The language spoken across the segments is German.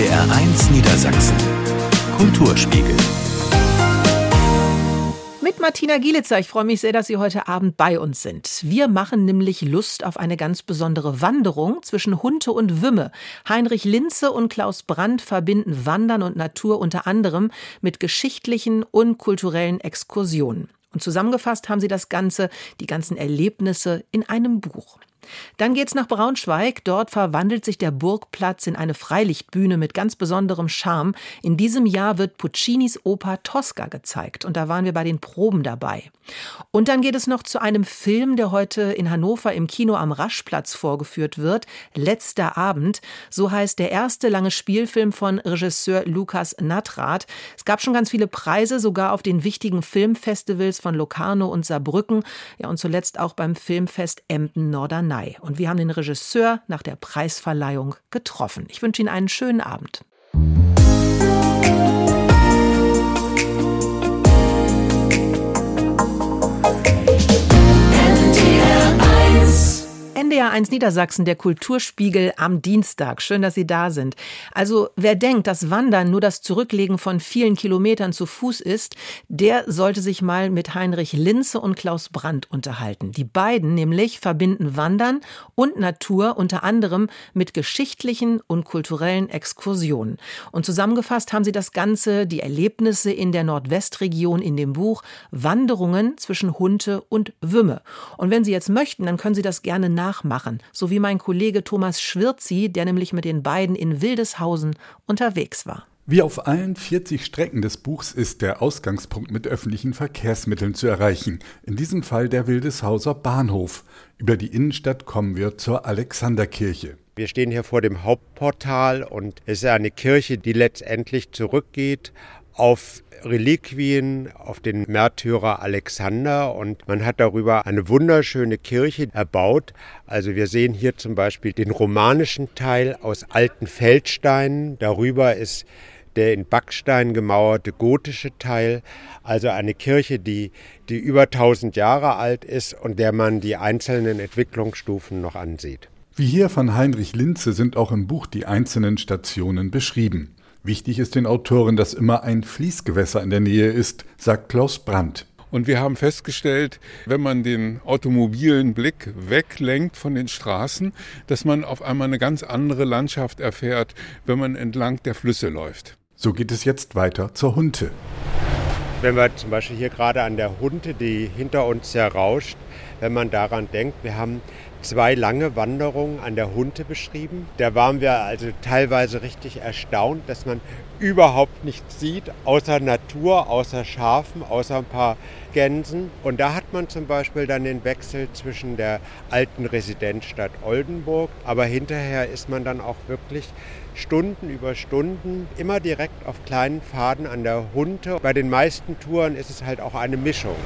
NDR1 Niedersachsen. Kulturspiegel. Mit Martina Gielitzer. Ich freue mich sehr, dass Sie heute Abend bei uns sind. Wir machen nämlich Lust auf eine ganz besondere Wanderung zwischen Hunte und Wümme. Heinrich Linze und Klaus Brandt verbinden Wandern und Natur unter anderem mit geschichtlichen und kulturellen Exkursionen. Und zusammengefasst haben sie das Ganze, die ganzen Erlebnisse in einem Buch. Dann geht's nach Braunschweig. Dort verwandelt sich der Burgplatz in eine Freilichtbühne mit ganz besonderem Charme. In diesem Jahr wird Puccinis Oper Tosca gezeigt und da waren wir bei den Proben dabei. Und dann geht es noch zu einem Film, der heute in Hannover im Kino am Raschplatz vorgeführt wird. Letzter Abend. So heißt der erste lange Spielfilm von Regisseur Lukas Natrath. Es gab schon ganz viele Preise, sogar auf den wichtigen Filmfestivals von Locarno und Saarbrücken. Ja, und zuletzt auch beim Filmfest Emden-Norderney. Mai. Und wir haben den Regisseur nach der Preisverleihung getroffen. Ich wünsche Ihnen einen schönen Abend. NDR1 Niedersachsen, der Kulturspiegel am Dienstag. Schön, dass Sie da sind. Also, wer denkt, dass Wandern nur das Zurücklegen von vielen Kilometern zu Fuß ist, der sollte sich mal mit Heinrich Linze und Klaus Brandt unterhalten. Die beiden nämlich verbinden Wandern und Natur unter anderem mit geschichtlichen und kulturellen Exkursionen. Und zusammengefasst haben sie das Ganze, die Erlebnisse in der Nordwestregion in dem Buch Wanderungen zwischen Hunte und Wümme. Und wenn Sie jetzt möchten, dann können Sie das gerne nach nachmachen, so wie mein Kollege Thomas Schwirzi, der nämlich mit den beiden in Wildeshausen unterwegs war. Wie auf allen 40 Strecken des Buchs ist der Ausgangspunkt mit öffentlichen Verkehrsmitteln zu erreichen, in diesem Fall der Wildeshauser Bahnhof. Über die Innenstadt kommen wir zur Alexanderkirche. Wir stehen hier vor dem Hauptportal und es ist eine Kirche, die letztendlich zurückgeht auf Reliquien, auf den Märtyrer Alexander und man hat darüber eine wunderschöne Kirche erbaut. Also wir sehen hier zum Beispiel den romanischen Teil aus alten Feldsteinen. Darüber ist der in Backstein gemauerte gotische Teil, also eine Kirche, die, die über 1000 Jahre alt ist und der man die einzelnen Entwicklungsstufen noch ansieht. Wie hier von Heinrich Linze sind auch im Buch die einzelnen Stationen beschrieben. Wichtig ist den Autoren, dass immer ein Fließgewässer in der Nähe ist, sagt Klaus Brandt. Und wir haben festgestellt, wenn man den automobilen Blick weglenkt von den Straßen, dass man auf einmal eine ganz andere Landschaft erfährt, wenn man entlang der Flüsse läuft. So geht es jetzt weiter zur Hunte. Wenn wir zum Beispiel hier gerade an der Hunte, die hinter uns rauscht, wenn man daran denkt, wir haben zwei lange Wanderungen an der Hunte beschrieben. Da waren wir also teilweise richtig erstaunt, dass man überhaupt nichts sieht, außer Natur, außer Schafen, außer ein paar Gänsen. Und da hat man zum Beispiel dann den Wechsel zwischen der alten Residenzstadt Oldenburg, aber hinterher ist man dann auch wirklich Stunden über Stunden immer direkt auf kleinen Pfaden an der Hunte. Bei den meisten Touren ist es halt auch eine Mischung.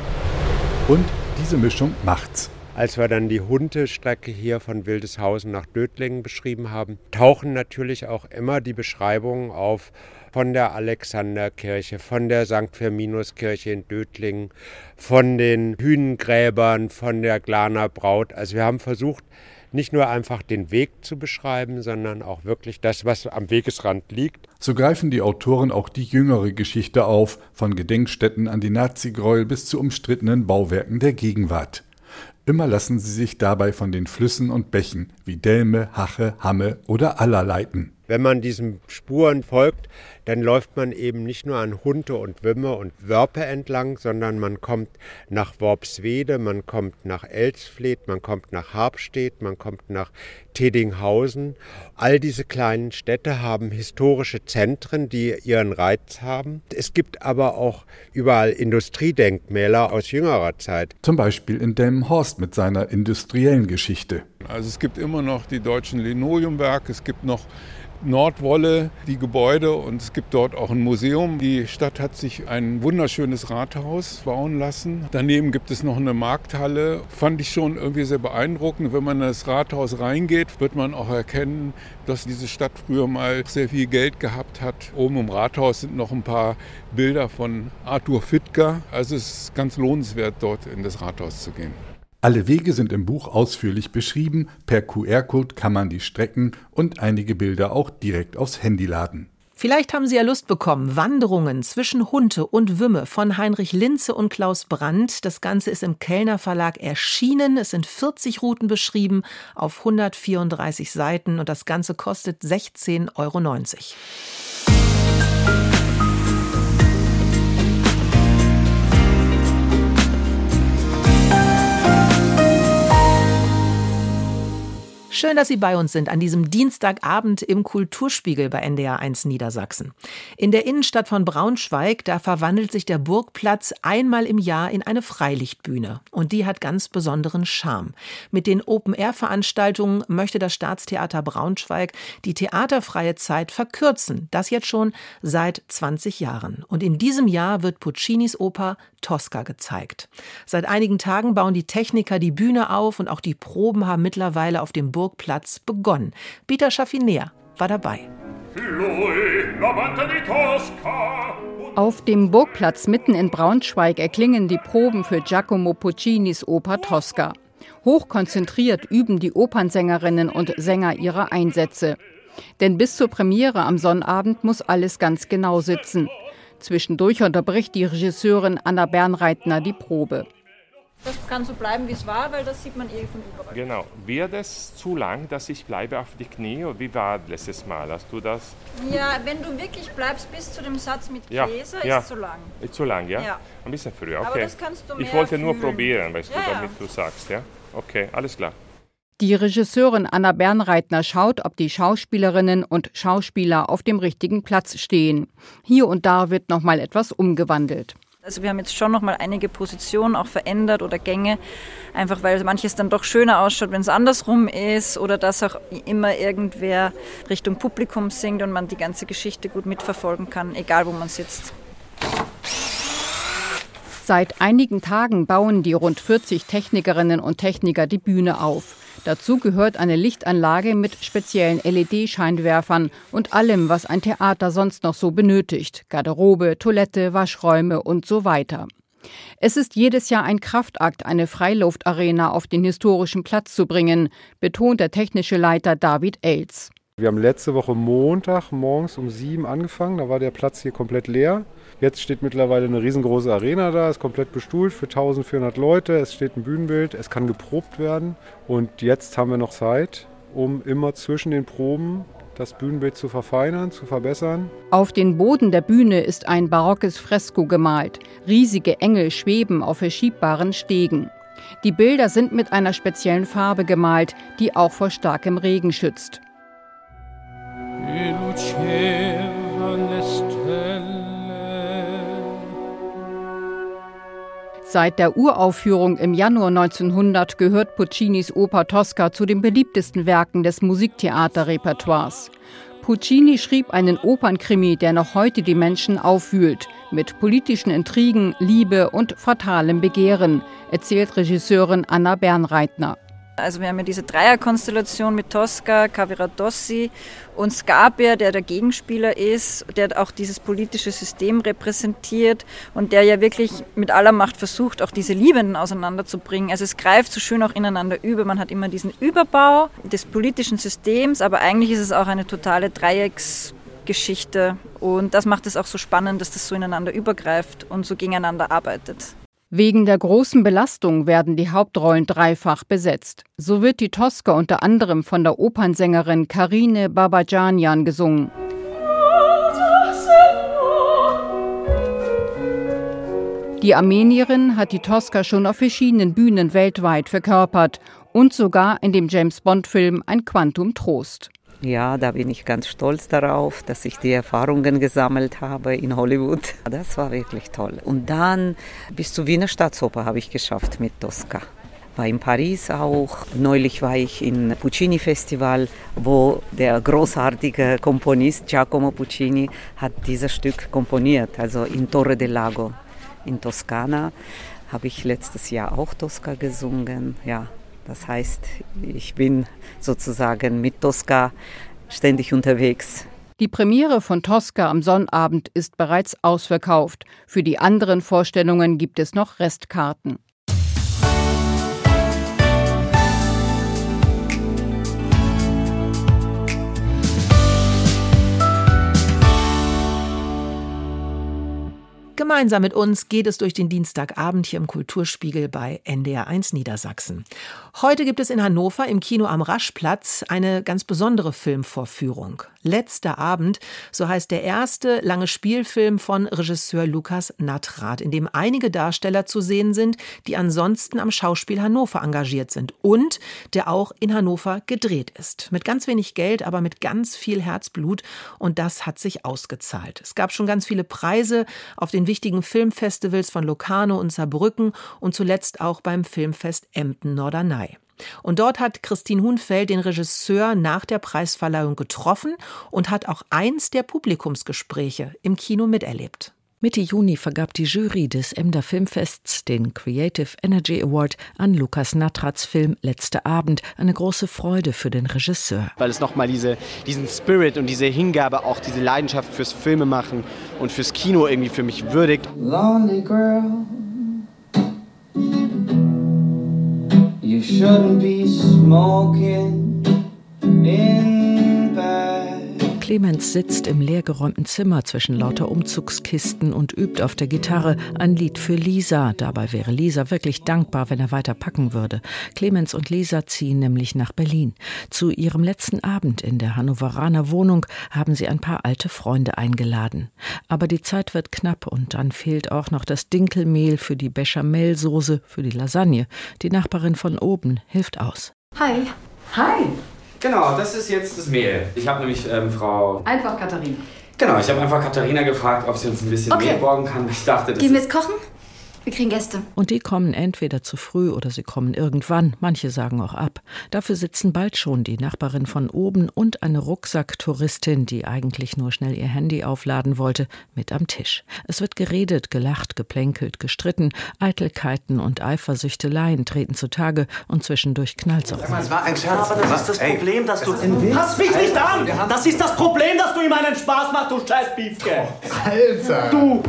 Und diese Mischung macht's. Als wir dann die Hundestrecke hier von Wildeshausen nach Dötlingen beschrieben haben, tauchen natürlich auch immer die Beschreibungen auf von der Alexanderkirche, von der St. Firminuskirche in Dötlingen, von den Hünengräbern, von der Glaner Braut. Also wir haben versucht, nicht nur einfach den Weg zu beschreiben, sondern auch wirklich das, was am Wegesrand liegt. So greifen die Autoren auch die jüngere Geschichte auf, von Gedenkstätten an die Nazigräuel bis zu umstrittenen Bauwerken der Gegenwart. Immer lassen sie sich dabei von den Flüssen und Bächen wie Delme, Hache, Hamme oder Aller leiten. Wenn man diesen Spuren folgt, dann läuft man eben nicht nur an Hunte und Wümme und Wörpe entlang, sondern man kommt nach Worpswede, man kommt nach Elsfleth, man kommt nach Harpstedt, man kommt nach Tedinghausen. All diese kleinen Städte haben historische Zentren, die ihren Reiz haben. Es gibt aber auch überall Industriedenkmäler aus jüngerer Zeit. Zum Beispiel in Delmenhorst mit seiner industriellen Geschichte. Also es gibt immer noch die deutschen Linoleumwerke, es gibt noch Nordwolle die Gebäude und es gibt dort auch ein Museum. Die Stadt hat sich ein wunderschönes Rathaus bauen lassen. Daneben gibt es noch eine Markthalle. Fand ich schon irgendwie sehr beeindruckend. Wenn man in das Rathaus reingeht, wird man auch erkennen, dass diese Stadt früher mal sehr viel Geld gehabt hat. Oben im Rathaus sind noch ein paar Bilder von Arthur Fittger. Also es ist ganz lohnenswert, dort in das Rathaus zu gehen. Alle Wege sind im Buch ausführlich beschrieben, per QR-Code kann man die Strecken und einige Bilder auch direkt aufs Handy laden. Vielleicht haben Sie ja Lust bekommen. Wanderungen zwischen Hunte und Wümme von Heinrich Linze und Klaus Brandt. Das Ganze ist im Kellner Verlag erschienen. Es sind 40 Routen beschrieben auf 134 Seiten und das Ganze kostet 16,90 Euro. Schön, dass Sie bei uns sind an diesem Dienstagabend im Kulturspiegel bei NDR 1 Niedersachsen. In der Innenstadt von Braunschweig, da verwandelt sich der Burgplatz einmal im Jahr in eine Freilichtbühne. Und die hat ganz besonderen Charme. Mit den Open-Air-Veranstaltungen möchte das Staatstheater Braunschweig die theaterfreie Zeit verkürzen. Das jetzt schon seit 20 Jahren. Und in diesem Jahr wird Puccinis Oper Tosca gezeigt. Seit einigen Tagen bauen die Techniker die Bühne auf und auch die Proben haben mittlerweile auf dem Burgplatz begonnen. Peter Schaffinär war dabei. Auf dem Burgplatz mitten in Braunschweig erklingen die Proben für Giacomo Puccinis Oper Tosca. Hochkonzentriert üben die Opernsängerinnen und Sänger ihre Einsätze. Denn bis zur Premiere am Sonnabend muss alles ganz genau sitzen. Zwischendurch unterbricht die Regisseurin Anna Bernreitner die Probe. Das kann so bleiben, wie es war, weil das sieht man eh von überall. Genau. Wird es zu lang, dass ich bleibe auf die Knie? Wie war letztes Mal? Hast du das? Ja, wenn du wirklich bleibst bis zu dem Satz mit Käse, ja, ist zu lang. Ist zu lang, ja? ja. Ein bisschen früher, okay. Aber das kannst du mehr Ich wollte nur fühlen. probieren, weißt Ja, du, ja. damit du sagst, ja? Okay, alles klar. Die Regisseurin Anna Bernreitner schaut, ob die Schauspielerinnen und Schauspieler auf dem richtigen Platz stehen. Hier und da wird noch mal etwas umgewandelt. Also wir haben jetzt schon noch mal einige Positionen auch verändert oder Gänge, einfach weil manches dann doch schöner ausschaut, wenn es andersrum ist oder dass auch immer irgendwer Richtung Publikum singt und man die ganze Geschichte gut mitverfolgen kann, egal wo man sitzt. Seit einigen Tagen bauen die rund 40 Technikerinnen und Techniker die Bühne auf. Dazu gehört eine Lichtanlage mit speziellen LED-Scheinwerfern und allem, was ein Theater sonst noch so benötigt. Garderobe, Toilette, Waschräume und so weiter. Es ist jedes Jahr ein Kraftakt, eine Freiluftarena auf den historischen Platz zu bringen, betont der technische Leiter David Els. Wir haben letzte Woche Montag morgens um sieben angefangen, da war der Platz hier komplett leer. Jetzt steht mittlerweile eine riesengroße Arena da, ist komplett bestuhlt für 1400 Leute. Es steht ein Bühnenbild, es kann geprobt werden. Und jetzt haben wir noch Zeit, um immer zwischen den Proben das Bühnenbild zu verfeinern, zu verbessern. Auf den Boden der Bühne ist ein barockes Fresko gemalt. Riesige Engel schweben auf verschiebbaren Stegen. Die Bilder sind mit einer speziellen Farbe gemalt, die auch vor starkem Regen schützt. Seit der Uraufführung im Januar 1900 gehört Puccinis Oper Tosca zu den beliebtesten Werken des Musiktheaterrepertoires. Puccini schrieb einen Opernkrimi, der noch heute die Menschen aufwühlt, mit politischen Intrigen, Liebe und fatalem Begehren, erzählt Regisseurin Anna Bernreitner. Also wir haben ja diese Dreierkonstellation mit Tosca, Cavaradossi und Scarpia, der der Gegenspieler ist, der auch dieses politische System repräsentiert und der ja wirklich mit aller Macht versucht, auch diese Liebenden auseinanderzubringen. Also es greift so schön auch ineinander über. Man hat immer diesen Überbau des politischen Systems, aber eigentlich ist es auch eine totale Dreiecksgeschichte und das macht es auch so spannend, dass das so ineinander übergreift und so gegeneinander arbeitet. Wegen der großen Belastung werden die Hauptrollen dreifach besetzt. So wird die Tosca unter anderem von der Opernsängerin Karine Babajanian gesungen. Die Armenierin hat die Tosca schon auf verschiedenen Bühnen weltweit verkörpert und sogar in dem James Bond-Film Ein Quantum Trost. Ja, da bin ich ganz stolz darauf, dass ich die Erfahrungen gesammelt habe in Hollywood. Das war wirklich toll. Und dann bis zur Wiener Staatsoper habe ich geschafft mit Tosca. War in Paris auch. Neulich war ich im Puccini Festival, wo der großartige Komponist Giacomo Puccini hat dieses Stück komponiert, also in Torre del Lago in Toskana. Habe ich letztes Jahr auch Tosca gesungen. Ja, das heißt, ich bin sozusagen mit Tosca ständig unterwegs. Die Premiere von Tosca am Sonnabend ist bereits ausverkauft. Für die anderen Vorstellungen gibt es noch Restkarten. Gemeinsam mit uns geht es durch den Dienstagabend hier im Kulturspiegel bei NDR1 Niedersachsen. Heute gibt es in Hannover im Kino am Raschplatz eine ganz besondere Filmvorführung. Letzter Abend, so heißt der erste lange Spielfilm von Regisseur Lukas Nattrath, in dem einige Darsteller zu sehen sind, die ansonsten am Schauspiel Hannover engagiert sind und der auch in Hannover gedreht ist. Mit ganz wenig Geld, aber mit ganz viel Herzblut und das hat sich ausgezahlt. Es gab schon ganz viele Preise auf den wichtigen Filmfestivals von Locarno und Saarbrücken und zuletzt auch beim Filmfest Emden-Norderney. Und dort hat Christine Hunfeld den Regisseur nach der Preisverleihung getroffen und hat auch eins der Publikumsgespräche im Kino miterlebt. Mitte Juni vergab die Jury des Emder Filmfests den Creative Energy Award an Lukas Natrats Film Letzte Abend. Eine große Freude für den Regisseur. Weil es nochmal diese, diesen Spirit und diese Hingabe, auch diese Leidenschaft fürs Filmemachen und fürs Kino irgendwie für mich würdigt. Lonely girl. You shouldn't be smoking in. Clemens sitzt im leergeräumten Zimmer zwischen lauter Umzugskisten und übt auf der Gitarre ein Lied für Lisa. Dabei wäre Lisa wirklich dankbar, wenn er weiter packen würde. Clemens und Lisa ziehen nämlich nach Berlin. Zu ihrem letzten Abend in der Hannoveraner Wohnung haben sie ein paar alte Freunde eingeladen. Aber die Zeit wird knapp und dann fehlt auch noch das Dinkelmehl für die Bechamelsoße, für die Lasagne. Die Nachbarin von oben hilft aus. Hi. Hi. Genau, das ist jetzt das Mehl. Ich habe nämlich ähm, Frau. Einfach Katharina. Genau, ich habe einfach Katharina gefragt, ob sie uns ein bisschen okay. Mehl borgen kann. Ich dachte, das Gehen wir jetzt kochen? Wir kriegen Gäste. Und die kommen entweder zu früh oder sie kommen irgendwann. Manche sagen auch ab. Dafür sitzen bald schon die Nachbarin von oben und eine Rucksacktouristin, die eigentlich nur schnell ihr Handy aufladen wollte, mit am Tisch. Es wird geredet, gelacht, geplänkelt, gestritten. Eitelkeiten und Eifersüchteleien treten zutage und zwischendurch knallt's auch. Das war ein Scherz. Aber das ist das Problem, dass du... Pass mich nicht an! Das ist das Problem, dass du ihm einen Spaß machst, du scheiß Biefke! Alter! Du!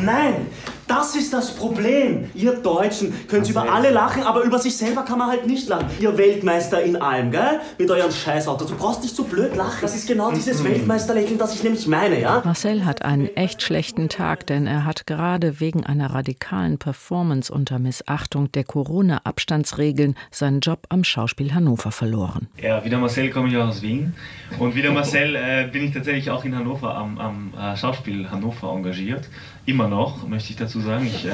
Nein! Das ist das Problem. Ihr Deutschen könnt über alle lachen, aber über sich selber kann man halt nicht lachen. Ihr Weltmeister in allem, gell? Mit euren Scheißautos. Du brauchst nicht so blöd lachen. Das ist genau dieses. Weltmeisterlächeln, das ich nämlich meine, ja? Marcel hat einen echt schlechten Tag, denn er hat gerade wegen einer radikalen Performance unter Missachtung der Corona-Abstandsregeln seinen Job am Schauspiel Hannover verloren. Ja, wie der Marcel komme ich aus Wien. Und wie der Marcel äh, bin ich tatsächlich auch in Hannover am, am äh, Schauspiel Hannover engagiert immer noch, möchte ich dazu sagen. Ich äh,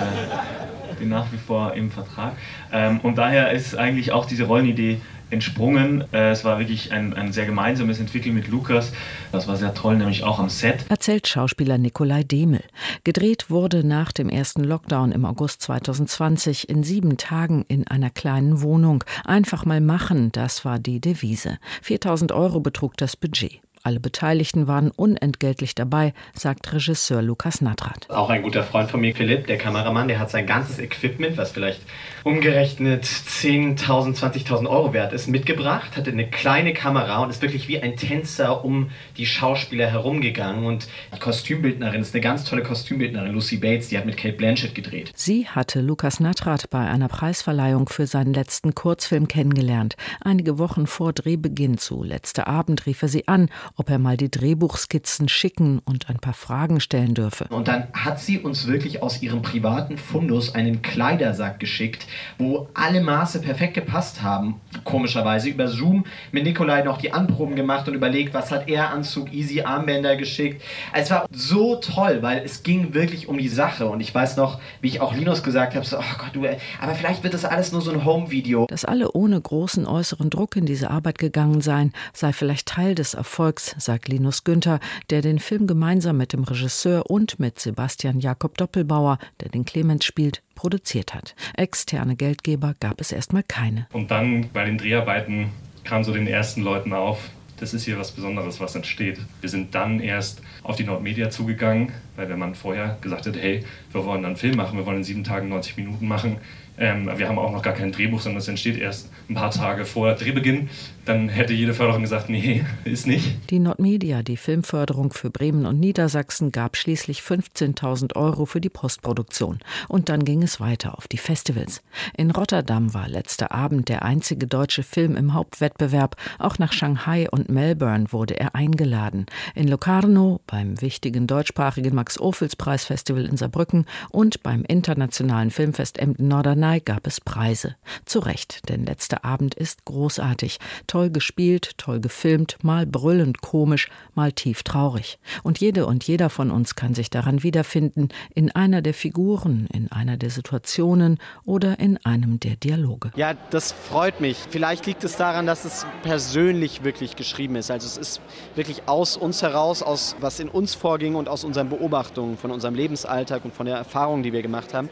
bin nach wie vor im Vertrag. Ähm, und daher ist eigentlich auch diese Rollenidee entsprungen. Äh, es war wirklich ein, ein sehr gemeinsames Entwickeln mit Lukas. Das war sehr toll, nämlich auch am Set. Erzählt Schauspieler Nikolai Demel. Gedreht wurde nach dem ersten Lockdown im August 2020 in sieben Tagen in einer kleinen Wohnung. Einfach mal machen, das war die Devise. 4000 Euro betrug das Budget. Alle Beteiligten waren unentgeltlich dabei, sagt Regisseur Lukas Natrat. Auch ein guter Freund von mir, Philipp, der Kameramann, der hat sein ganzes Equipment, was vielleicht umgerechnet 10.000, 20.000 Euro wert ist, mitgebracht, hatte eine kleine Kamera und ist wirklich wie ein Tänzer um die Schauspieler herumgegangen. Und die Kostümbildnerin ist eine ganz tolle Kostümbildnerin, Lucy Bates, die hat mit Kate Blanchett gedreht. Sie hatte Lukas Natrat bei einer Preisverleihung für seinen letzten Kurzfilm kennengelernt. Einige Wochen vor Drehbeginn zu Letzter Abend rief er sie an ob er mal die Drehbuchskizzen schicken und ein paar Fragen stellen dürfe. Und dann hat sie uns wirklich aus ihrem privaten Fundus einen Kleidersack geschickt, wo alle Maße perfekt gepasst haben. Komischerweise über Zoom mit Nikolai noch die Anproben gemacht und überlegt, was hat er Anzug, easy Armbänder geschickt. Es war so toll, weil es ging wirklich um die Sache und ich weiß noch, wie ich auch Linus gesagt habe, so, oh Gott, du, aber vielleicht wird das alles nur so ein Home-Video. Dass alle ohne großen äußeren Druck in diese Arbeit gegangen seien, sei vielleicht Teil des Erfolgs sagt Linus Günther, der den Film gemeinsam mit dem Regisseur und mit Sebastian Jakob Doppelbauer, der den Clemens spielt, produziert hat. Externe Geldgeber gab es erstmal keine. Und dann bei den Dreharbeiten kam so den ersten Leuten auf, das ist hier was Besonderes, was entsteht. Wir sind dann erst auf die Nordmedia zugegangen, weil wenn man vorher gesagt hätte, hey, wir wollen einen Film machen, wir wollen in sieben Tagen 90 Minuten machen, Ähm, wir haben auch noch gar kein Drehbuch, sondern es entsteht erst ein paar Tage vor Drehbeginn. Dann hätte jede Förderung gesagt, nee, ist nicht. Die Nordmedia, die Filmförderung für Bremen und Niedersachsen, gab schließlich 15.000 Euro für die Postproduktion. Und dann ging es weiter auf die Festivals. In Rotterdam war letzter Abend der einzige deutsche Film im Hauptwettbewerb. Auch nach Shanghai und Melbourne wurde er eingeladen. In Locarno, beim wichtigen deutschsprachigen Max-Ophüls-Preisfestival in Saarbrücken und beim internationalen Filmfest Emden-Norderney gab es Preise. Zu Recht, denn letzter Abend ist großartig. Toll gespielt, toll gefilmt, mal brüllend komisch, mal tief traurig. Und jede und jeder von uns kann sich daran wiederfinden, in einer der Figuren, in einer der Situationen oder in einem der Dialoge. Ja, das freut mich. Vielleicht liegt es daran, dass es persönlich wirklich geschrieben ist. Also es ist wirklich aus uns heraus, aus was in uns vorging und aus unseren Beobachtungen von unserem Lebensalltag und von der Erfahrung, die wir gemacht haben.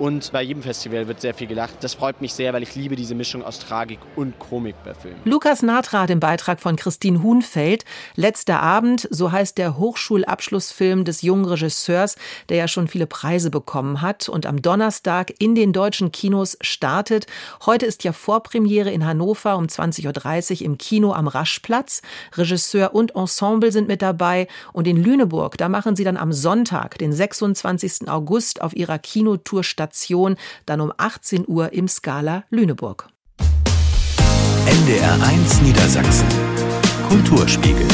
Und bei jedem Festival wird sehr viel gelacht. Das freut mich sehr, weil ich liebe diese Mischung aus Tragik und Komik bei Filmen. Lukas Natrat im Beitrag von Christine Huhnfeld. Letzter Abend, so heißt der Hochschulabschlussfilm des jungen Regisseurs, der ja schon viele Preise bekommen hat und am Donnerstag in den deutschen Kinos startet. Heute ist ja Vorpremiere in Hannover um 20.30 Uhr im Kino am Raschplatz. Regisseur und Ensemble sind mit dabei. Und in Lüneburg, da machen sie dann am Sonntag, den 26. August, auf ihrer Kinotour statt Station, dann um 18 Uhr im Skala Lüneburg. NDR 1 Niedersachsen. Kulturspiegel.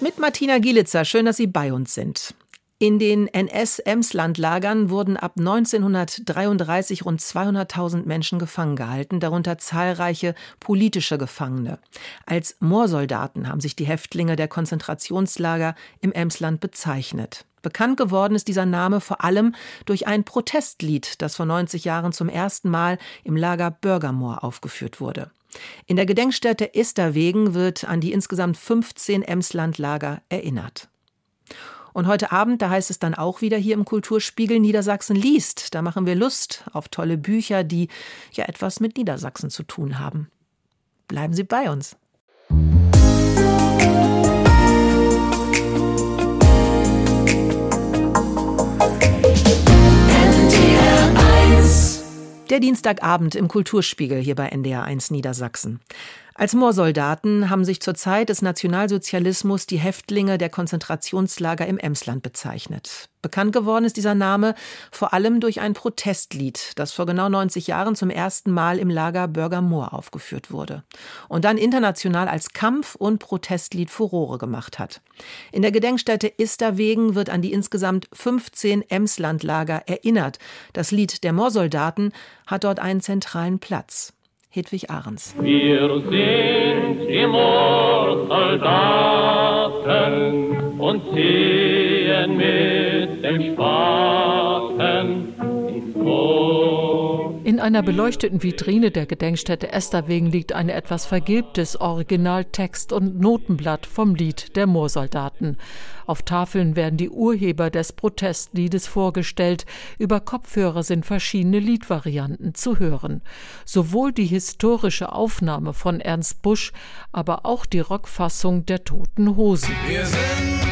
Mit Martina Gielitzer, schön, dass Sie bei uns sind. In den NS-Emsland-Lagern wurden ab 1933 rund 200.000 Menschen gefangen gehalten, darunter zahlreiche politische Gefangene. Als Moorsoldaten haben sich die Häftlinge der Konzentrationslager im Emsland bezeichnet. Bekannt geworden ist dieser Name vor allem durch ein Protestlied, das vor 90 Jahren zum ersten Mal im Lager Bürgermoor aufgeführt wurde. In der Gedenkstätte Isterwegen wird an die insgesamt 15 Emslandlager erinnert. Und heute Abend, da heißt es dann auch wieder hier im Kulturspiegel Niedersachsen liest. Da machen wir Lust auf tolle Bücher, die ja etwas mit Niedersachsen zu tun haben. Bleiben Sie bei uns. Der Dienstagabend im Kulturspiegel hier bei NDR 1 Niedersachsen. Als Moorsoldaten haben sich zur Zeit des Nationalsozialismus die Häftlinge der Konzentrationslager im Emsland bezeichnet. Bekannt geworden ist dieser Name vor allem durch ein Protestlied, das vor genau 90 Jahren zum ersten Mal im Lager Bürger Moor aufgeführt wurde und dann international als Kampf- und Protestlied Furore gemacht hat. In der Gedenkstätte Isterwegen wird an die insgesamt 15 Emslandlager erinnert. Das Lied der Moorsoldaten hat dort einen zentralen Platz. Hedwig Ahrens. Wir sind die Moorsoldaten und ziehen mit dem Spaten. In einer beleuchteten Vitrine der Gedenkstätte Esterwegen liegt ein etwas vergilbtes Originaltext- und Notenblatt vom Lied der Moorsoldaten. Auf Tafeln werden die Urheber des Protestliedes vorgestellt. Über Kopfhörer sind verschiedene Liedvarianten zu hören. Sowohl die historische Aufnahme von Ernst Busch, aber auch die Rockfassung der Toten Hosen. Wir sind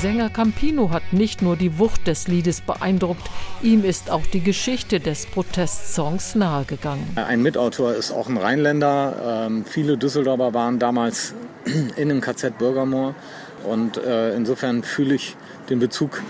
Sänger Campino hat nicht nur die Wucht des Liedes beeindruckt, ihm ist auch die Geschichte des Protestsongs nahegegangen. Ein Mitautor ist auch ein Rheinländer. Ähm, viele Düsseldorfer waren damals in dem KZ Bürgermoor und äh, insofern fühle ich den Bezug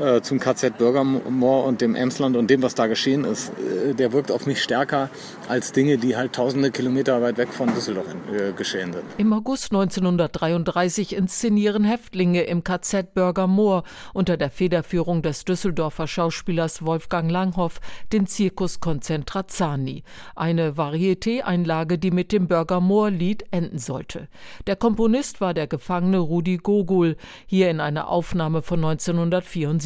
äh, zum KZ Bürgermoor und dem Emsland und dem, was da geschehen ist, äh, der wirkt auf mich stärker als Dinge, die halt tausende Kilometer weit weg von Düsseldorf äh, geschehen sind. Im August 1933 inszenieren Häftlinge im KZ Bürgermoor unter der Federführung des Düsseldorfer Schauspielers Wolfgang Langhoff den Zirkus Konzentrazani, eine Varieté-Einlage, die mit dem Bürgermoor-Lied enden sollte. Der Komponist war der Gefangene Rudi Gogol, hier in einer Aufnahme von 1974.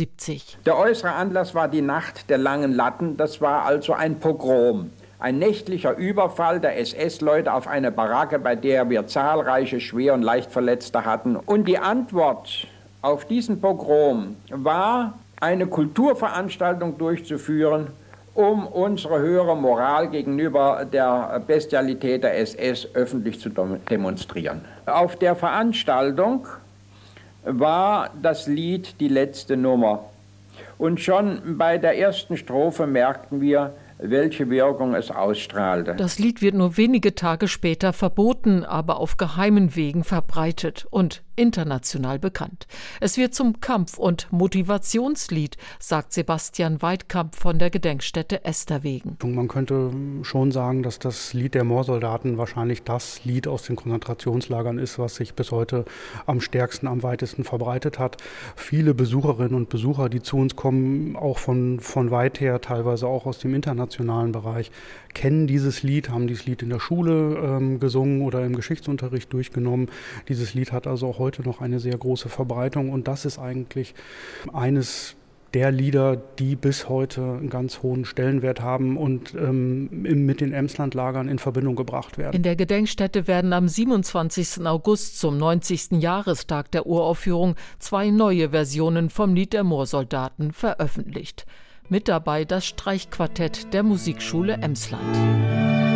Der äußere Anlass war die Nacht der langen Latten, das war also ein Pogrom. Ein nächtlicher Überfall der SS-Leute auf eine Baracke, bei der wir zahlreiche Schwer- und Leichtverletzte hatten. Und die Antwort auf diesen Pogrom war, eine Kulturveranstaltung durchzuführen um unsere höhere Moral gegenüber der Bestialität der SS öffentlich zu demonstrieren. Auf der Veranstaltung war das Lied die letzte Nummer. Und schon bei der ersten Strophe merkten wir, welche Wirkung es ausstrahlte. Das Lied wird nur wenige Tage später verboten, aber auf geheimen Wegen verbreitet und international bekannt. Es wird zum Kampf- und Motivationslied, sagt Sebastian Weidkamp von der Gedenkstätte Esterwegen. Man könnte schon sagen, dass das Lied der Moorsoldaten wahrscheinlich das Lied aus den Konzentrationslagern ist, was sich bis heute am stärksten, am weitesten verbreitet hat. Viele Besucherinnen und Besucher, die zu uns kommen, auch von, von weit her, teilweise auch aus dem internationalen Bereich, kennen dieses Lied, haben dieses Lied in der Schule ähm, gesungen oder im Geschichtsunterricht durchgenommen. Dieses Lied hat also auch heute noch eine sehr große Verbreitung und das ist eigentlich eines der Lieder, die bis heute einen ganz hohen Stellenwert haben und ähm, mit den Emslandlagern in Verbindung gebracht werden. In der Gedenkstätte werden am 27. August zum 90. Jahrestag der Uraufführung zwei neue Versionen vom Lied der Moorsoldaten veröffentlicht. Mit dabei das Streichquartett der Musikschule Emsland.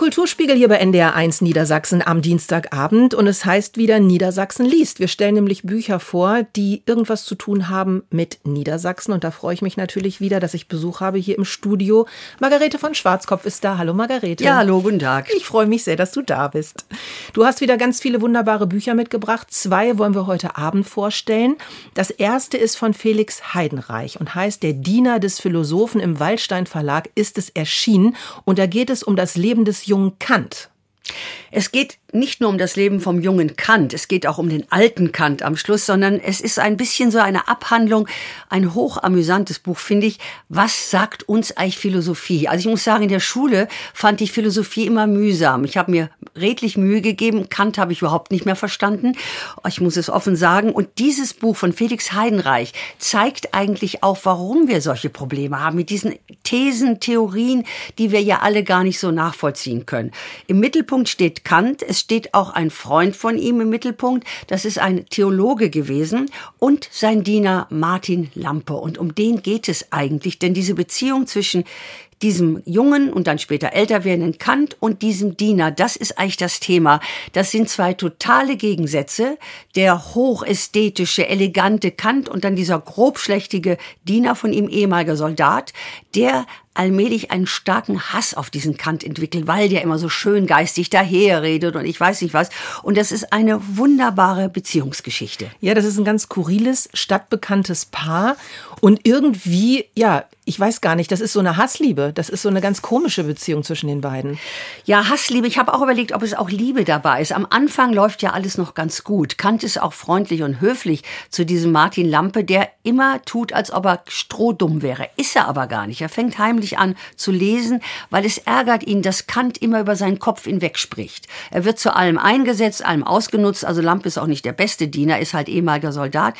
Der Kulturspiegel hier bei NDR 1 Niedersachsen am Dienstagabend und es heißt wieder Niedersachsen liest. Wir stellen nämlich Bücher vor, die irgendwas zu tun haben mit Niedersachsen und da freue ich mich natürlich wieder, dass ich Besuch habe hier im Studio. Margarete von Schwarzkopf ist da. Hallo Margarete. Ja, hallo, guten Tag. Ich freue mich sehr, dass du da bist. Du hast wieder ganz viele wunderbare Bücher mitgebracht. Zwei wollen wir heute Abend vorstellen. Das erste ist von Felix Heidenreich und heißt Der Diener des Philosophen im Waldstein Verlag ist es erschienen und da geht es um das Leben des jungen Kant. Es geht nicht nur um das Leben vom jungen Kant, es geht auch um den alten Kant am Schluss, sondern es ist ein bisschen so eine Abhandlung, ein hochamüsantes Buch, finde ich. Was sagt uns eigentlich Philosophie? Also ich muss sagen, in der Schule fand ich Philosophie immer mühsam. Ich habe mir redlich Mühe gegeben, Kant habe ich überhaupt nicht mehr verstanden. Ich muss es offen sagen. Und dieses Buch von Felix Heidenreich zeigt eigentlich auch, warum wir solche Probleme haben mit diesen Thesen, Theorien, die wir ja alle gar nicht so nachvollziehen können. Im Mittelpunkt steht Kant, es steht auch ein Freund von ihm im Mittelpunkt, das ist ein Theologe gewesen und sein Diener Martin Lampe. Und um den geht es eigentlich, denn diese Beziehung zwischen diesem jungen und dann später älter werdenden Kant und diesem Diener, das ist eigentlich das Thema. Das sind zwei totale Gegensätze. Der hochästhetische, elegante Kant und dann dieser grobschlächtige Diener von ihm, ehemaliger Soldat, der allmählich einen starken Hass auf diesen Kant entwickelt, weil der immer so schön geistig daherredet und ich weiß nicht was. Und das ist eine wunderbare Beziehungsgeschichte. Ja, das ist ein ganz skurriles, stadtbekanntes Paar. Und irgendwie, ja, ich weiß gar nicht, das ist so eine Hassliebe. Das ist so eine ganz komische Beziehung zwischen den beiden. Ja, Hassliebe. Ich habe auch überlegt, ob es auch Liebe dabei ist. Am Anfang läuft ja alles noch ganz gut. Kant ist auch freundlich und höflich zu diesem Martin Lampe, der immer tut, als ob er strohdumm wäre. Ist er aber gar nicht. Er fängt heimlich an zu lesen, weil es ärgert ihn, dass Kant immer über seinen Kopf hinweg spricht. Er wird zu allem eingesetzt, allem ausgenutzt. Also Lampe ist auch nicht der beste Diener, ist halt ehemaliger Soldat.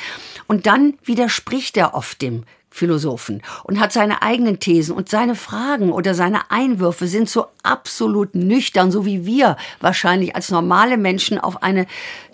Und dann widerspricht er oft dem Philosophen und hat seine eigenen Thesen und seine Fragen oder seine Einwürfe sind so absolut nüchtern, so wie wir wahrscheinlich als normale Menschen auf eine,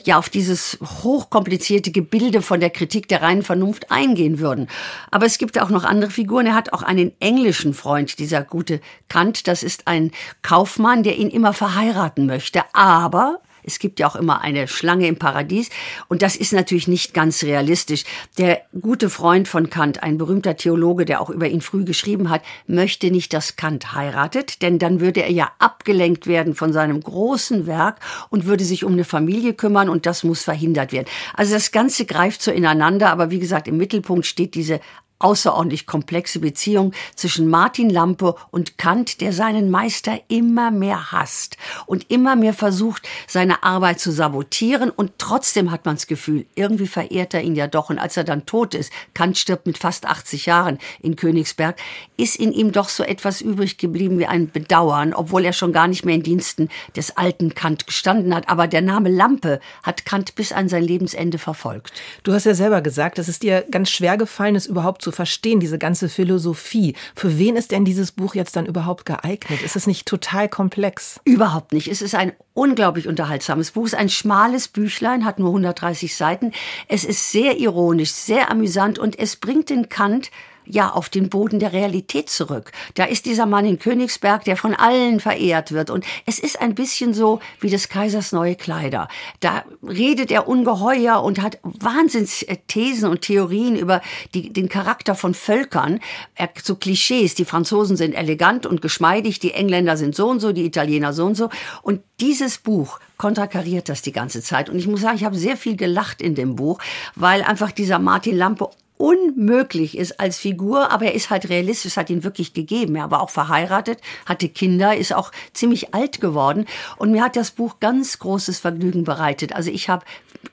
ja, auf dieses hochkomplizierte Gebilde von der Kritik der reinen Vernunft eingehen würden. Aber es gibt auch noch andere Figuren. Er hat auch einen englischen Freund, dieser gute Kant. Das ist ein Kaufmann, der ihn immer verheiraten möchte. Aber es gibt ja auch immer eine Schlange im Paradies. Und das ist natürlich nicht ganz realistisch. Der gute Freund von Kant, ein berühmter Theologe, der auch über ihn früh geschrieben hat, möchte nicht, dass Kant heiratet, denn dann würde er ja abgelenkt werden von seinem großen Werk und würde sich um eine Familie kümmern und das muss verhindert werden. Also das Ganze greift so ineinander, aber wie gesagt, im Mittelpunkt steht diese außerordentlich komplexe Beziehung zwischen Martin Lampe und Kant, der seinen Meister immer mehr hasst und immer mehr versucht, seine Arbeit zu sabotieren. Und trotzdem hat man das Gefühl, irgendwie verehrt er ihn ja doch. Und als er dann tot ist, Kant stirbt mit fast 80 Jahren in Königsberg, ist in ihm doch so etwas übrig geblieben wie ein Bedauern, obwohl er schon gar nicht mehr in Diensten des alten Kant gestanden hat. Aber der Name Lampe hat Kant bis an sein Lebensende verfolgt. Du hast ja selber gesagt, dass es dir ganz schwer gefallen ist, überhaupt zu verstehen, diese ganze Philosophie. Für wen ist denn dieses Buch jetzt dann überhaupt geeignet? Ist es nicht total komplex? Überhaupt nicht. Es ist ein unglaublich unterhaltsames Buch. Es ist ein schmales Büchlein, hat nur 130 Seiten. Es ist sehr ironisch, sehr amüsant und es bringt den Kant ja auf den Boden der Realität zurück. Da ist dieser Mann in Königsberg, der von allen verehrt wird. Und es ist ein bisschen so wie des Kaisers neue Kleider. Da redet er ungeheuer und hat Wahnsinns Thesen und Theorien über die, den Charakter von Völkern. Er, so Klischees. Die Franzosen sind elegant und geschmeidig, die Engländer sind so und so, die Italiener so und so. Und dieses Buch konterkariert das die ganze Zeit. Und ich muss sagen, ich habe sehr viel gelacht in dem Buch, weil einfach dieser Martin Lampe unmöglich ist als Figur, aber er ist halt realistisch, hat ihn wirklich gegeben. Er war auch verheiratet, hatte Kinder, ist auch ziemlich alt geworden und mir hat das Buch ganz großes Vergnügen bereitet. Also ich habe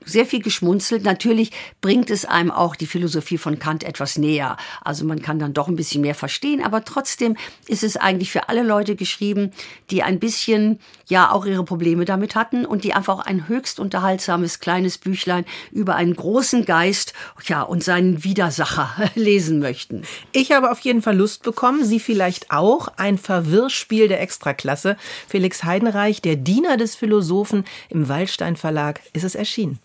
sehr viel geschmunzelt. Natürlich bringt es einem auch die Philosophie von Kant etwas näher. Also man kann dann doch ein bisschen mehr verstehen, aber trotzdem ist es eigentlich für alle Leute geschrieben, die ein bisschen ja auch ihre Probleme damit hatten und die einfach ein höchst unterhaltsames kleines Büchlein über einen großen Geist ja und seinen Widersacher lesen möchten. Ich habe auf jeden Fall Lust bekommen, Sie vielleicht auch. Ein Verwirrspiel der Extraklasse. Felix Heidenreich, der Diener des Philosophen im Waldstein Verlag, ist es erschienen.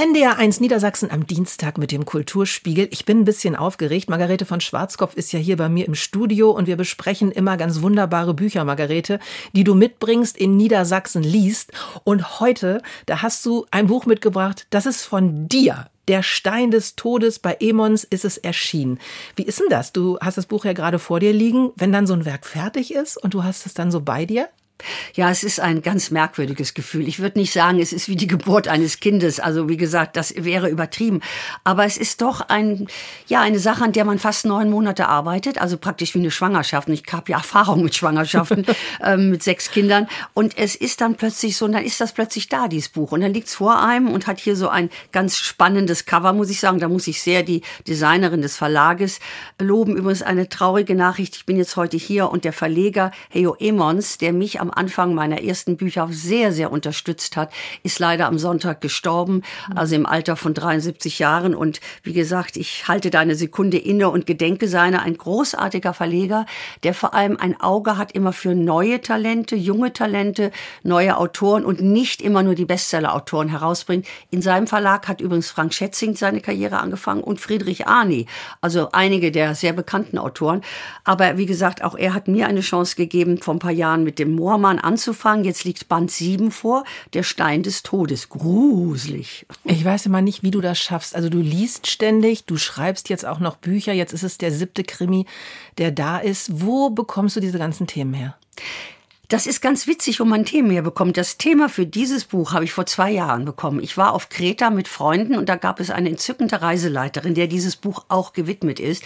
NDR 1 Niedersachsen am Dienstag mit dem Kulturspiegel. Ich bin ein bisschen aufgeregt. Margarete von Schwarzkopf ist ja hier bei mir im Studio und wir besprechen immer ganz wunderbare Bücher, Margarete, die du mitbringst, in Niedersachsen liest. Und heute, da hast du ein Buch mitgebracht, das ist von dir. Der Stein des Todes bei Emons ist es erschienen. Wie ist denn das? Du hast das Buch ja gerade vor dir liegen. Wenn dann so ein Werk fertig ist und du hast es dann so bei dir? Ja, es ist ein ganz merkwürdiges Gefühl. Ich würde nicht sagen, es ist wie die Geburt eines Kindes. Also wie gesagt, das wäre übertrieben. Aber es ist doch ein, ja, eine Sache, an der man fast neun Monate arbeitet. Also praktisch wie eine Schwangerschaft. Und ich habe ja Erfahrung mit Schwangerschaften ähm, mit sechs Kindern. Und es ist dann plötzlich so, und dann ist das plötzlich da, dieses Buch. Und dann liegt's vor einem und hat hier so ein ganz spannendes Cover, muss ich sagen. Da muss ich sehr die Designerin des Verlages loben. Übrigens eine traurige Nachricht. Ich bin jetzt heute hier und der Verleger Heyo Emons, der mich am Anfang meiner ersten Bücher sehr, sehr unterstützt hat, ist leider am Sonntag gestorben, also im Alter von 73 Jahren. Und wie gesagt, ich halte da eine Sekunde inne und gedenke seiner, ein großartiger Verleger, der vor allem ein Auge hat immer für neue Talente, junge Talente, neue Autoren und nicht immer nur die Bestseller-Autoren herausbringt. In seinem Verlag hat übrigens Frank Schätzing seine Karriere angefangen und Friedrich Arni, also einige der sehr bekannten Autoren. Aber wie gesagt, auch er hat mir eine Chance gegeben, vor ein paar Jahren mit dem Moor Roman anzufangen. Jetzt liegt Band 7 vor, Der Stein des Todes. Gruselig. Ich weiß immer nicht, wie du das schaffst. Also du liest ständig, du schreibst jetzt auch noch Bücher. Jetzt ist es der siebte Krimi, der da ist. Wo bekommst du diese ganzen Themen her? Das ist ganz witzig, wo man Themen herbekommt. Das Thema für dieses Buch habe ich vor zwei Jahren bekommen. Ich war auf Kreta mit Freunden und da gab es eine entzückende Reiseleiterin, der dieses Buch auch gewidmet ist.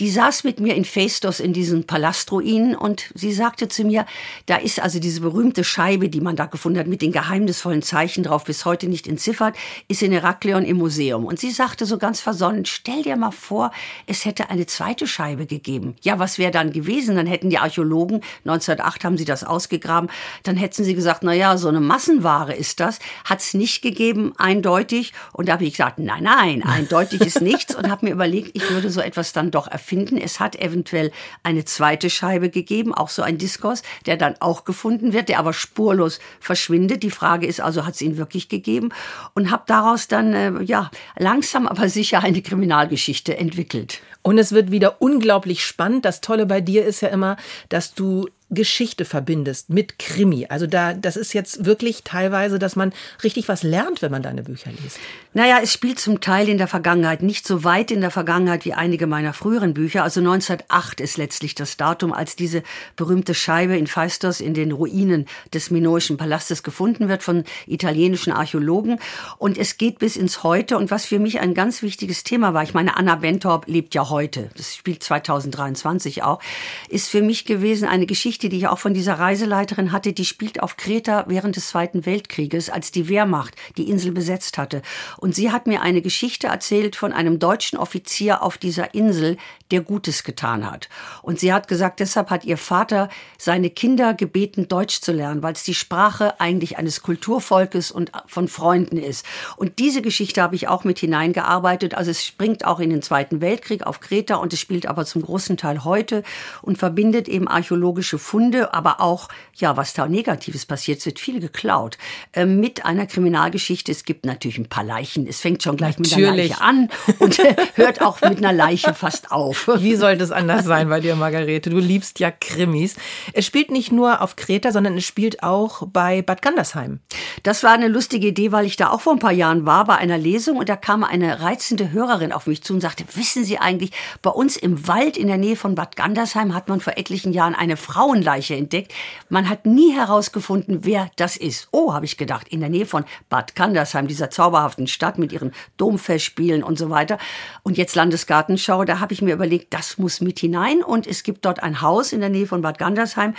Die saß mit mir in Phaistos in diesen Palastruinen und sie sagte zu mir, da ist also diese berühmte Scheibe, die man da gefunden hat, mit den geheimnisvollen Zeichen drauf, bis heute nicht entziffert, ist in Herakleon im Museum. Und sie sagte so ganz versonnen, stell dir mal vor, es hätte eine zweite Scheibe gegeben. Ja, was wäre dann gewesen? Dann hätten die Archäologen, 1908 haben sie das aus ausgegraben, dann hätten sie gesagt, na ja, so eine Massenware ist das. Hat es nicht gegeben, eindeutig. Und da habe ich gesagt, nein, nein, eindeutig ist nichts und habe mir überlegt, ich würde so etwas dann doch erfinden. Es hat eventuell eine zweite Scheibe gegeben, auch so ein Diskurs, der dann auch gefunden wird, der aber spurlos verschwindet. Die Frage ist also, hat es ihn wirklich gegeben? Und habe daraus dann, äh, ja, langsam aber sicher eine Kriminalgeschichte entwickelt. Und es wird wieder unglaublich spannend. Das Tolle bei dir ist ja immer, dass du Geschichte verbindest mit Krimi. Also da, das ist jetzt wirklich teilweise, dass man richtig was lernt, wenn man deine Bücher liest. Naja, es spielt zum Teil in der Vergangenheit, nicht so weit in der Vergangenheit wie einige meiner früheren Bücher. Also 1908 ist letztlich das Datum, als diese berühmte Scheibe in Phaistos in den Ruinen des Minoischen Palastes gefunden wird von italienischen Archäologen. Und es geht bis ins Heute. Und was für mich ein ganz wichtiges Thema war, ich meine, Anna Bentorp lebt ja heute, das spielt 2023 auch, ist für mich gewesen eine Geschichte, die ich auch von dieser Reiseleiterin hatte, die spielt auf Kreta während des Zweiten Weltkrieges, als die Wehrmacht die Insel besetzt hatte. Und sie hat mir eine Geschichte erzählt von einem deutschen Offizier auf dieser Insel, der Gutes getan hat. Und sie hat gesagt, deshalb hat ihr Vater seine Kinder gebeten, Deutsch zu lernen, weil es die Sprache eigentlich eines Kulturvolkes und von Freunden ist. Und diese Geschichte habe ich auch mit hineingearbeitet. Also es springt auch in den Zweiten Weltkrieg auf Kreta und es spielt aber zum großen Teil heute und verbindet eben archäologische Funde, aber auch, ja, was da Negatives passiert, es wird viel geklaut, äh, mit einer Kriminalgeschichte. Es gibt natürlich ein paar Leichen. Es fängt schon gleich Natürlich. mit einer Leiche an und hört auch mit einer Leiche fast auf. Wie sollte es anders sein bei dir, Margarete? Du liebst ja Krimis. Es spielt nicht nur auf Kreta, sondern es spielt auch bei Bad Gandersheim. Das war eine lustige Idee, weil ich da auch vor ein paar Jahren war bei einer Lesung und da kam eine reizende Hörerin auf mich zu und sagte, wissen Sie eigentlich, bei uns im Wald in der Nähe von Bad Gandersheim hat man vor etlichen Jahren eine Frauenleiche entdeckt. Man hat nie herausgefunden, wer das ist. Oh, habe ich gedacht, in der Nähe von Bad Gandersheim, dieser zauberhaften Stadt mit ihren Domfestspielen und so weiter. Und jetzt Landesgartenschau, da habe ich mir überlegt, das muss mit hinein und es gibt dort ein Haus in der Nähe von Bad Gandersheim.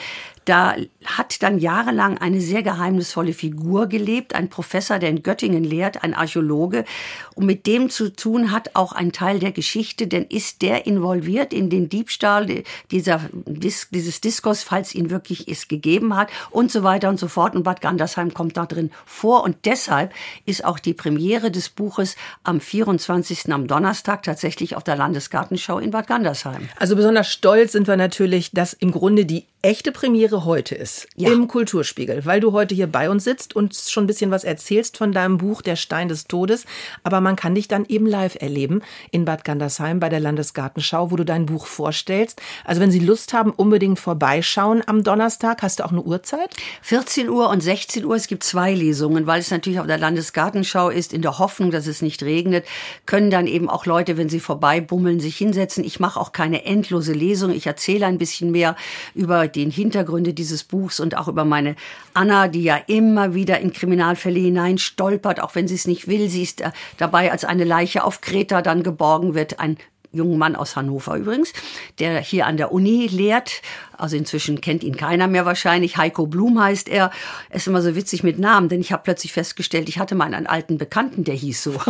Da hat dann jahrelang eine sehr geheimnisvolle Figur gelebt, ein Professor, der in Göttingen lehrt, ein Archäologe. Und mit dem zu tun hat auch ein Teil der Geschichte, denn ist der involviert in den Diebstahl dieser, dieses Diskurs, falls ihn wirklich es gegeben hat und so weiter und so fort. Und Bad Gandersheim kommt da drin vor. Und deshalb ist auch die Premiere des Buches am 24. am Donnerstag tatsächlich auf der Landesgartenschau in Bad Gandersheim. Also besonders stolz sind wir natürlich, dass im Grunde die echte Premiere heute ist Ja. im Kulturspiegel, weil du heute hier bei uns sitzt und schon ein bisschen was erzählst von deinem Buch Der Stein des Todes. Aber man kann dich dann eben live erleben in Bad Gandersheim bei der Landesgartenschau, wo du dein Buch vorstellst. Also wenn Sie Lust haben, unbedingt vorbeischauen am Donnerstag. Hast du auch eine Uhrzeit? 14 Uhr und 16 Uhr. Es gibt zwei Lesungen, weil es natürlich auf der Landesgartenschau ist, in der Hoffnung, dass es nicht regnet, können dann eben auch Leute, wenn sie vorbeibummeln, sich hinsetzen. Ich mache auch keine endlose Lesung. Ich erzähle ein bisschen mehr über den Hintergründe dieses Buchs und auch über meine Anna, die ja immer wieder in Kriminalfälle hinein stolpert, auch wenn sie es nicht will. Sie ist äh, dabei, als eine Leiche auf Kreta dann geborgen wird. Ein jungen Mann aus Hannover übrigens, der hier an der Uni lehrt. Also inzwischen kennt ihn keiner mehr wahrscheinlich. Heiko Blum heißt er. Ist immer so witzig mit Namen, denn ich habe plötzlich festgestellt, ich hatte mal einen alten Bekannten, der hieß so.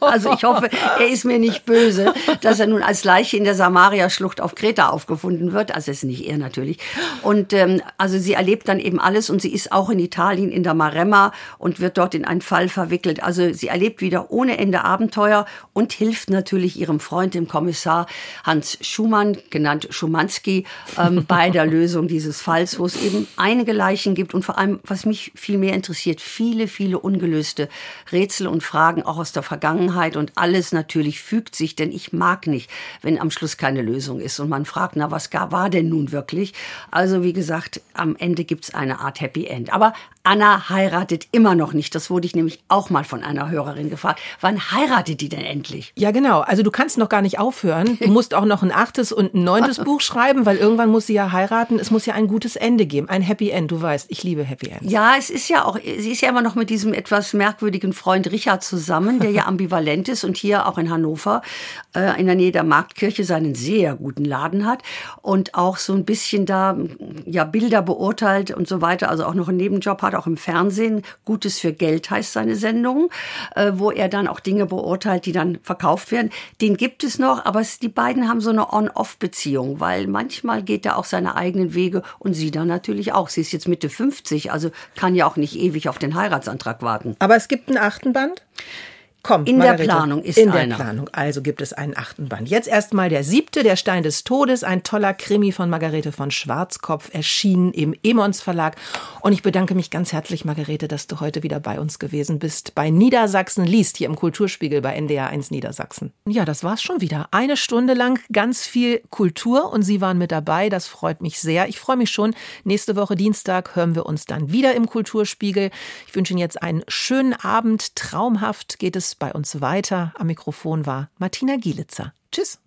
Also ich hoffe, er ist mir nicht böse, dass er nun als Leiche in der Samaria-Schlucht auf Kreta aufgefunden wird. Also es ist nicht er natürlich. Und ähm, also sie erlebt dann eben alles und sie ist auch in Italien in der Maremma und wird dort in einen Fall verwickelt. Also sie erlebt wieder ohne Ende Abenteuer und hilft natürlich ihrem Freund, dem Kommissar Hans Schumann, genannt Schumanski, ähm, bei der Lösung dieses Falls, wo es eben einige Leichen gibt und vor allem, was mich viel mehr interessiert, viele, viele ungelöste Rätsel und Fragen auch aus der Vergangenheit und alles natürlich fügt sich, denn ich mag nicht, wenn am Schluss keine Lösung ist und man fragt, na, was war denn nun wirklich? Also wie gesagt, am Ende gibt's eine Art Happy End. Aber Anna heiratet immer noch nicht. Das wurde ich nämlich auch mal von einer Hörerin gefragt. Wann heiratet die denn endlich? Ja, genau. Also du kannst noch gar nicht aufhören. Du musst auch noch ein achtes und ein neuntes Buch schreiben, weil irgendwann muss sie ja heiraten. Es muss ja ein gutes Ende geben. Ein Happy End. Du weißt, ich liebe Happy End. Ja, es ist ja auch, sie ist ja immer noch mit diesem etwas merkwürdigen Freund Richard zusammen, der ja ambivalent ist und hier auch in Hannover äh, in der Nähe der Marktkirche seinen sehr guten Laden hat und auch so ein bisschen da ja Bilder beurteilt und so weiter, also auch noch einen Nebenjob hat, auch im Fernsehen. Gutes für Geld heißt seine Sendung, äh, wo er dann auch Dinge beurteilt, die dann verkauft werden. Den gibt es noch, aber die beiden haben so eine On-Off-Beziehung, weil manchmal geht er auch seine eigenen Wege und sie dann natürlich auch. Sie ist jetzt Mitte 50, also kann ja auch nicht ewig auf den Heiratsantrag warten. Aber es gibt einen achten Band? Komm, in Margarete, der Planung ist In einer. der Planung. Also gibt es einen achten Band. Jetzt erstmal der siebte, der Stein des Todes, ein toller Krimi von Margarete von Schwarzkopf, erschienen im Emons Verlag. Und ich bedanke mich ganz herzlich, Margarete, dass du heute wieder bei uns gewesen bist. Bei Niedersachsen liest, hier im Kulturspiegel bei NDR 1 Niedersachsen. Ja, das war's schon wieder. Eine Stunde lang ganz viel Kultur und Sie waren mit dabei. Das freut mich sehr. Ich freue mich schon. Nächste Woche Dienstag hören wir uns dann wieder im Kulturspiegel. Ich wünsche Ihnen jetzt einen schönen Abend. Traumhaft geht es bei uns weiter. Am Mikrofon war Martina Gielitzer. Tschüss.